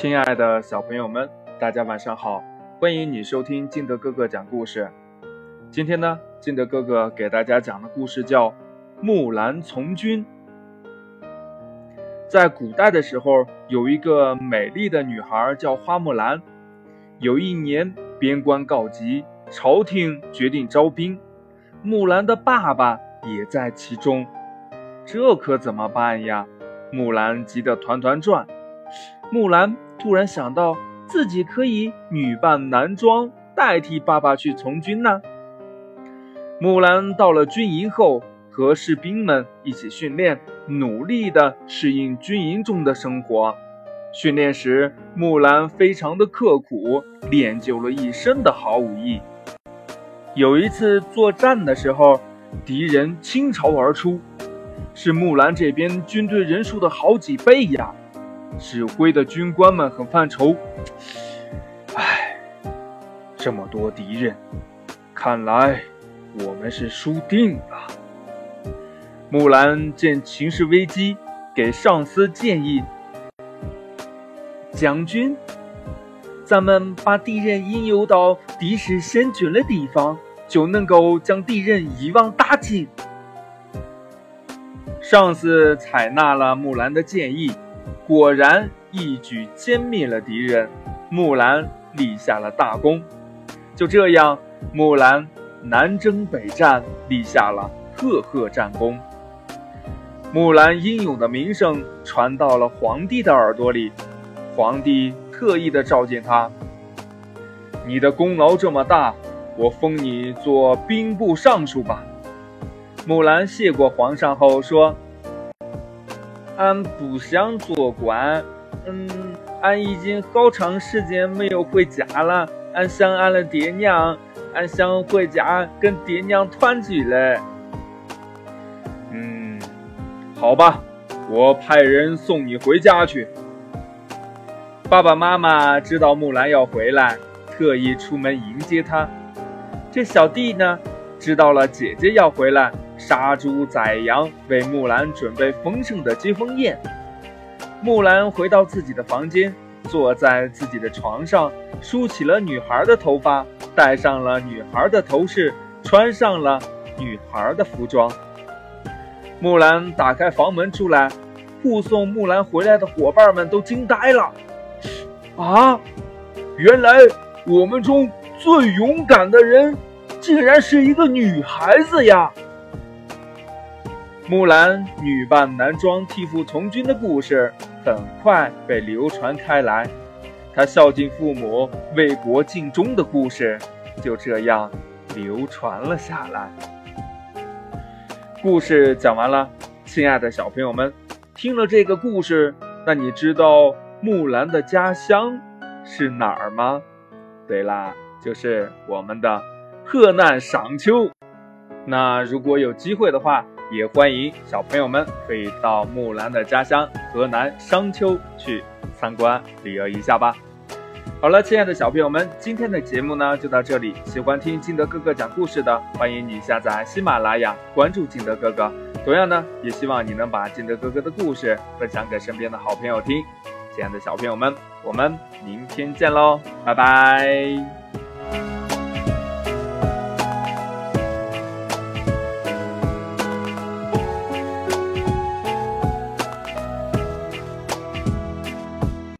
亲爱的小朋友们，大家晚上好！欢迎你收听金德哥哥讲故事。今天呢，金德哥哥给大家讲的故事叫《木兰从军》。在古代的时候，有一个美丽的女孩叫花木兰。有一年，边关告急，朝廷决定招兵，木兰的爸爸也在其中。这可怎么办呀？木兰急得团团转。木兰突然想到，自己可以女扮男装，代替爸爸去从军呢。木兰到了军营后，和士兵们一起训练，努力地适应军营中的生活。训练时，木兰非常的刻苦，练就了一身的好武艺。有一次作战的时候，敌人倾巢而出，是木兰这边军队人数的好几倍呀。指挥的军官们很犯愁，唉，这么多敌人，看来我们是输定了。木兰见情势危机，给上司建议：“将军，咱们把敌人引诱到敌势险峻的地方，就能够将敌人一网打尽。”上司采纳了木兰的建议。果然一举歼灭了敌人，木兰立下了大功。就这样，木兰南征北战，立下了赫赫战功。木兰英勇的名声传到了皇帝的耳朵里，皇帝特意的召见他：“你的功劳这么大，我封你做兵部尚书吧。”木兰谢过皇上后说。俺不想做官，嗯，俺已经好长时间没有回家了，俺想俺的爹娘，俺想回家跟爹娘团聚嘞。嗯，好吧，我派人送你回家去。爸爸妈妈知道木兰要回来，特意出门迎接她。这小弟呢，知道了姐姐要回来。杀猪宰羊，为木兰准备丰盛的接风宴。木兰回到自己的房间，坐在自己的床上，梳起了女孩的头发，戴上了女孩的头饰，穿上了女孩的服装。木兰打开房门出来，护送木兰回来的伙伴们都惊呆了。啊，原来我们中最勇敢的人，竟然是一个女孩子呀！木兰女扮男装替父从军的故事很快被流传开来，她孝敬父母、为国尽忠的故事就这样流传了下来。故事讲完了，亲爱的小朋友们，听了这个故事，那你知道木兰的家乡是哪儿吗？对啦，就是我们的河南商丘。那如果有机会的话，也欢迎小朋友们可以到木兰的家乡河南商丘去参观旅游一下吧。好了，亲爱的小朋友们，今天的节目呢就到这里。喜欢听金德哥哥讲故事的，欢迎你下载喜马拉雅，关注金德哥哥。同样呢，也希望你能把金德哥哥的故事分享给身边的好朋友听。亲爱的小朋友们，我们明天见喽，拜拜。